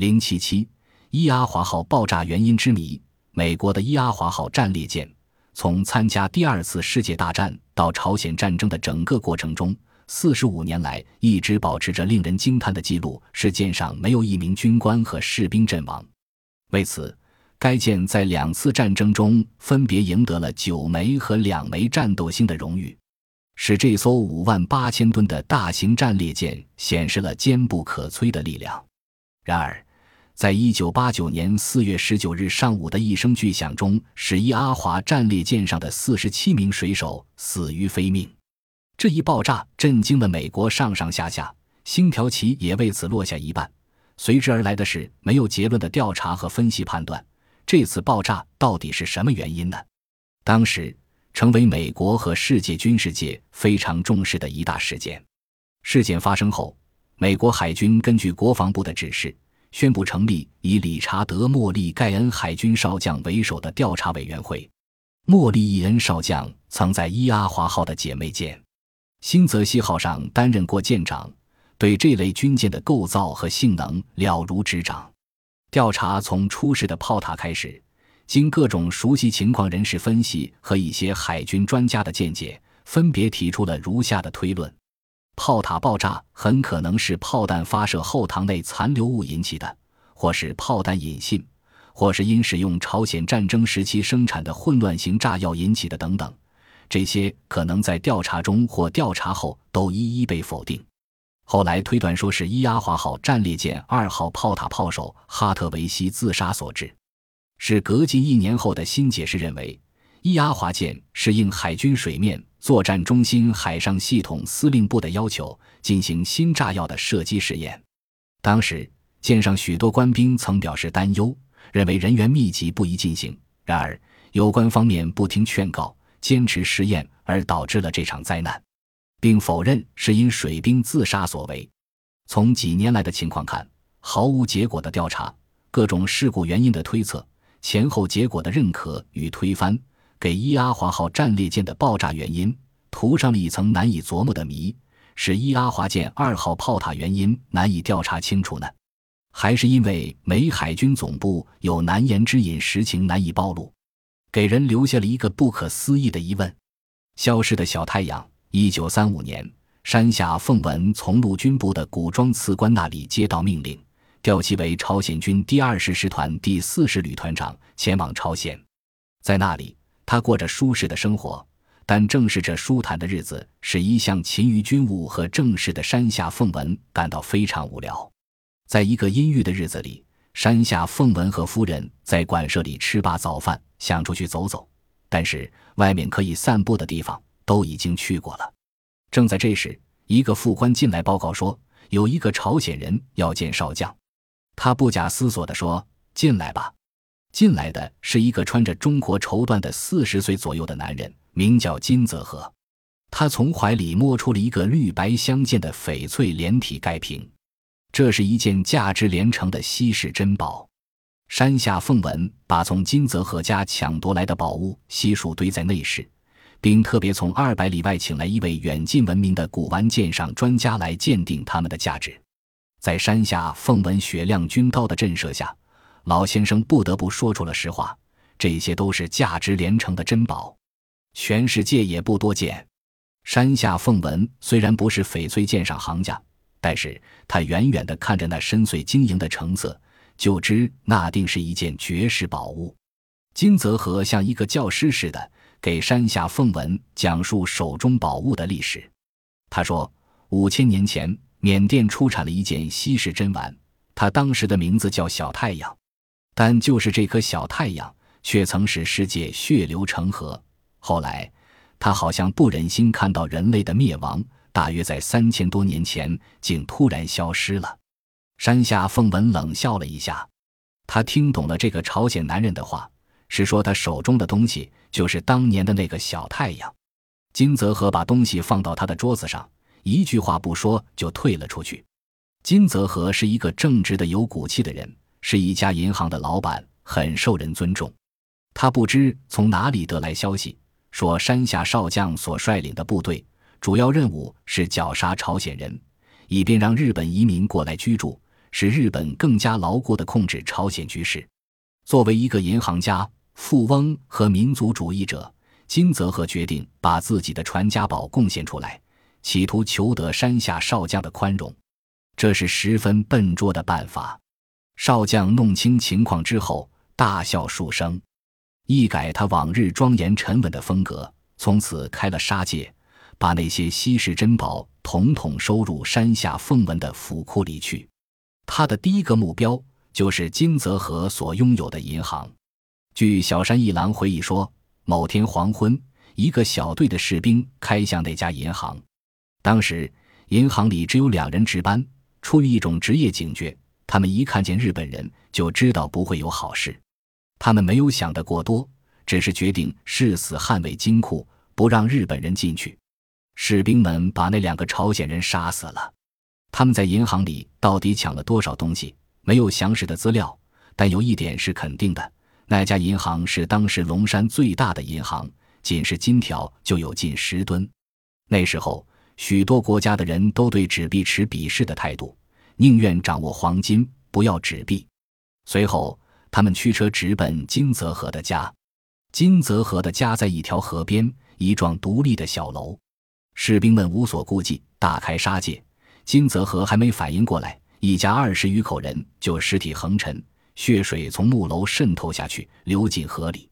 零七七伊阿华号爆炸原因之谜。美国的伊阿华号战列舰从参加第二次世界大战到朝鲜战争的整个过程中，四十五年来一直保持着令人惊叹的记录：是舰上没有一名军官和士兵阵亡。为此，该舰在两次战争中分别赢得了九枚和两枚战斗星的荣誉，使这艘五万八千吨的大型战列舰显示了坚不可摧的力量。然而，在一九八九年四月十九日上午的一声巨响中，使伊阿华战列舰上的四十七名水手死于非命。这一爆炸震惊了美国上上下下，星条旗也为此落下一半。随之而来的是没有结论的调查和分析判断。这次爆炸到底是什么原因呢？当时成为美国和世界军事界非常重视的一大事件。事件发生后，美国海军根据国防部的指示，宣布成立以理查德·莫利盖恩海军少将为首的调查委员会。莫利伊恩少将曾在伊阿华号的姐妹舰新泽西号上担任过舰长，对这类军舰的构造和性能了如指掌。调查从出事的炮塔开始，经各种熟悉情况人士分析和一些海军专家的见解，分别提出了如下的推论：炮塔爆炸很可能是炮弹发射后膛内残留物引起的，或是炮弹引信，或是因使用朝鲜战争时期生产的混乱型炸药引起的等等。这些可能在调查中或调查后都一一被否定。后来推断说是伊阿华号战列舰二号炮塔炮手哈特维希自杀所致，是隔近一年后的新解释认为，伊阿华舰是应海军水面作战中心海上系统司令部的要求进行新炸药的射击试验。当时舰上许多官兵曾表示担忧，认为人员密集不宜进行。然而有关方面不听劝告，坚持试验，而导致了这场灾难。并否认是因水兵自杀所为。从几年来的情况看，毫无结果的调查、各种事故原因的推测、前后结果的认可与推翻，给伊阿华号战列舰的爆炸原因涂上了一层难以琢磨的谜。是伊阿华舰二号炮塔原因难以调查清楚呢，还是因为美海军总部有难言之隐，实情难以暴露，给人留下了一个不可思议的疑问：消失的小太阳。一九三五年，山下奉文从陆军部的古装次官那里接到命令，调其为朝鲜军第二十师团第四十旅团长，前往朝鲜。在那里，他过着舒适的生活，但正是这舒坦的日子，使一向勤于军务和政事的山下奉文感到非常无聊。在一个阴郁的日子里，山下奉文和夫人在馆舍里吃罢早饭，想出去走走，但是外面可以散步的地方。都已经去过了。正在这时，一个副官进来报告说，有一个朝鲜人要见少将。他不假思索地说：“进来吧。”进来的是一个穿着中国绸缎的四十岁左右的男人，名叫金泽和。他从怀里摸出了一个绿白相间的翡翠连体盖瓶，这是一件价值连城的稀世珍宝。山下奉文把从金泽和家抢夺来的宝物悉数堆在内室。并特别从二百里外请来一位远近闻名的古玩鉴赏专家来鉴定它们的价值。在山下凤文雪亮军刀的震慑下，老先生不得不说出了实话：这些都是价值连城的珍宝，全世界也不多见。山下凤纹虽然不是翡翠鉴赏行家，但是他远远地看着那深邃晶莹的成色，就知那定是一件绝世宝物。金泽和像一个教师似的。给山下凤文讲述手中宝物的历史。他说，五千年前，缅甸出产了一件稀世珍玩，它当时的名字叫小太阳。但就是这颗小太阳，却曾使世界血流成河。后来，他好像不忍心看到人类的灭亡，大约在三千多年前，竟突然消失了。山下奉文冷笑了一下，他听懂了这个朝鲜男人的话。是说他手中的东西就是当年的那个小太阳。金泽和把东西放到他的桌子上，一句话不说就退了出去。金泽和是一个正直的、有骨气的人，是一家银行的老板，很受人尊重。他不知从哪里得来消息，说山下少将所率领的部队主要任务是绞杀朝鲜人，以便让日本移民过来居住，使日本更加牢固地控制朝鲜局势。作为一个银行家、富翁和民族主义者，金泽和决定把自己的传家宝贡献出来，企图求得山下少将的宽容。这是十分笨拙的办法。少将弄清情况之后，大笑数声，一改他往日庄严沉稳的风格，从此开了杀戒，把那些稀世珍宝统统收入山下奉文的府库里去。他的第一个目标就是金泽和所拥有的银行。据小山一郎回忆说，某天黄昏，一个小队的士兵开向那家银行。当时银行里只有两人值班。出于一种职业警觉，他们一看见日本人就知道不会有好事。他们没有想得过多，只是决定誓死捍卫金库，不让日本人进去。士兵们把那两个朝鲜人杀死了。他们在银行里到底抢了多少东西？没有详实的资料，但有一点是肯定的：那家银行是当时龙山最大的银行，仅是金条就有近十吨。那时候，许多国家的人都对纸币持鄙视的态度，宁愿掌握黄金，不要纸币。随后，他们驱车直奔金泽河的家。金泽河的家在一条河边，一幢独立的小楼。士兵们无所顾忌，大开杀戒。金泽河还没反应过来，一家二十余口人就尸体横陈，血水从木楼渗透下去，流进河里。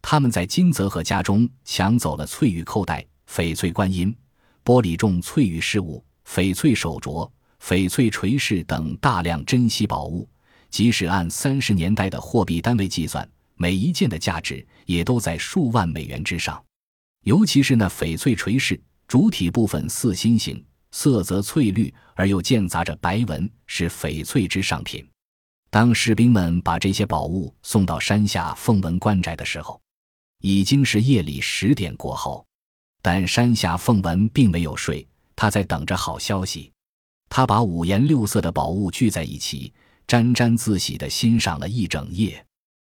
他们在金泽河家中抢走了翠玉扣带、翡翠观音、玻璃重翠玉饰物、翡翠手镯、翡翠垂饰等大量珍稀宝物。即使按三十年代的货币单位计算，每一件的价值也都在数万美元之上。尤其是那翡翠垂饰，主体部分似心形。色泽翠绿而又间杂着白纹，是翡翠之上品。当士兵们把这些宝物送到山下凤文官宅的时候，已经是夜里十点过后。但山下凤文并没有睡，他在等着好消息。他把五颜六色的宝物聚在一起，沾沾自喜地欣赏了一整夜。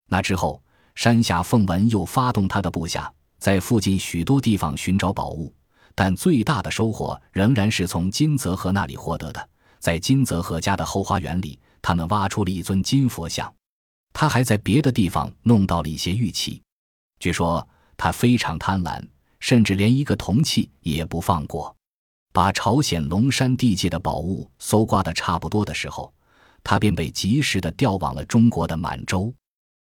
那之后，山下凤文又发动他的部下，在附近许多地方寻找宝物。但最大的收获仍然是从金泽和那里获得的。在金泽和家的后花园里，他们挖出了一尊金佛像。他还在别的地方弄到了一些玉器。据说他非常贪婪，甚至连一个铜器也不放过。把朝鲜龙山地界的宝物搜刮的差不多的时候，他便被及时的调往了中国的满洲。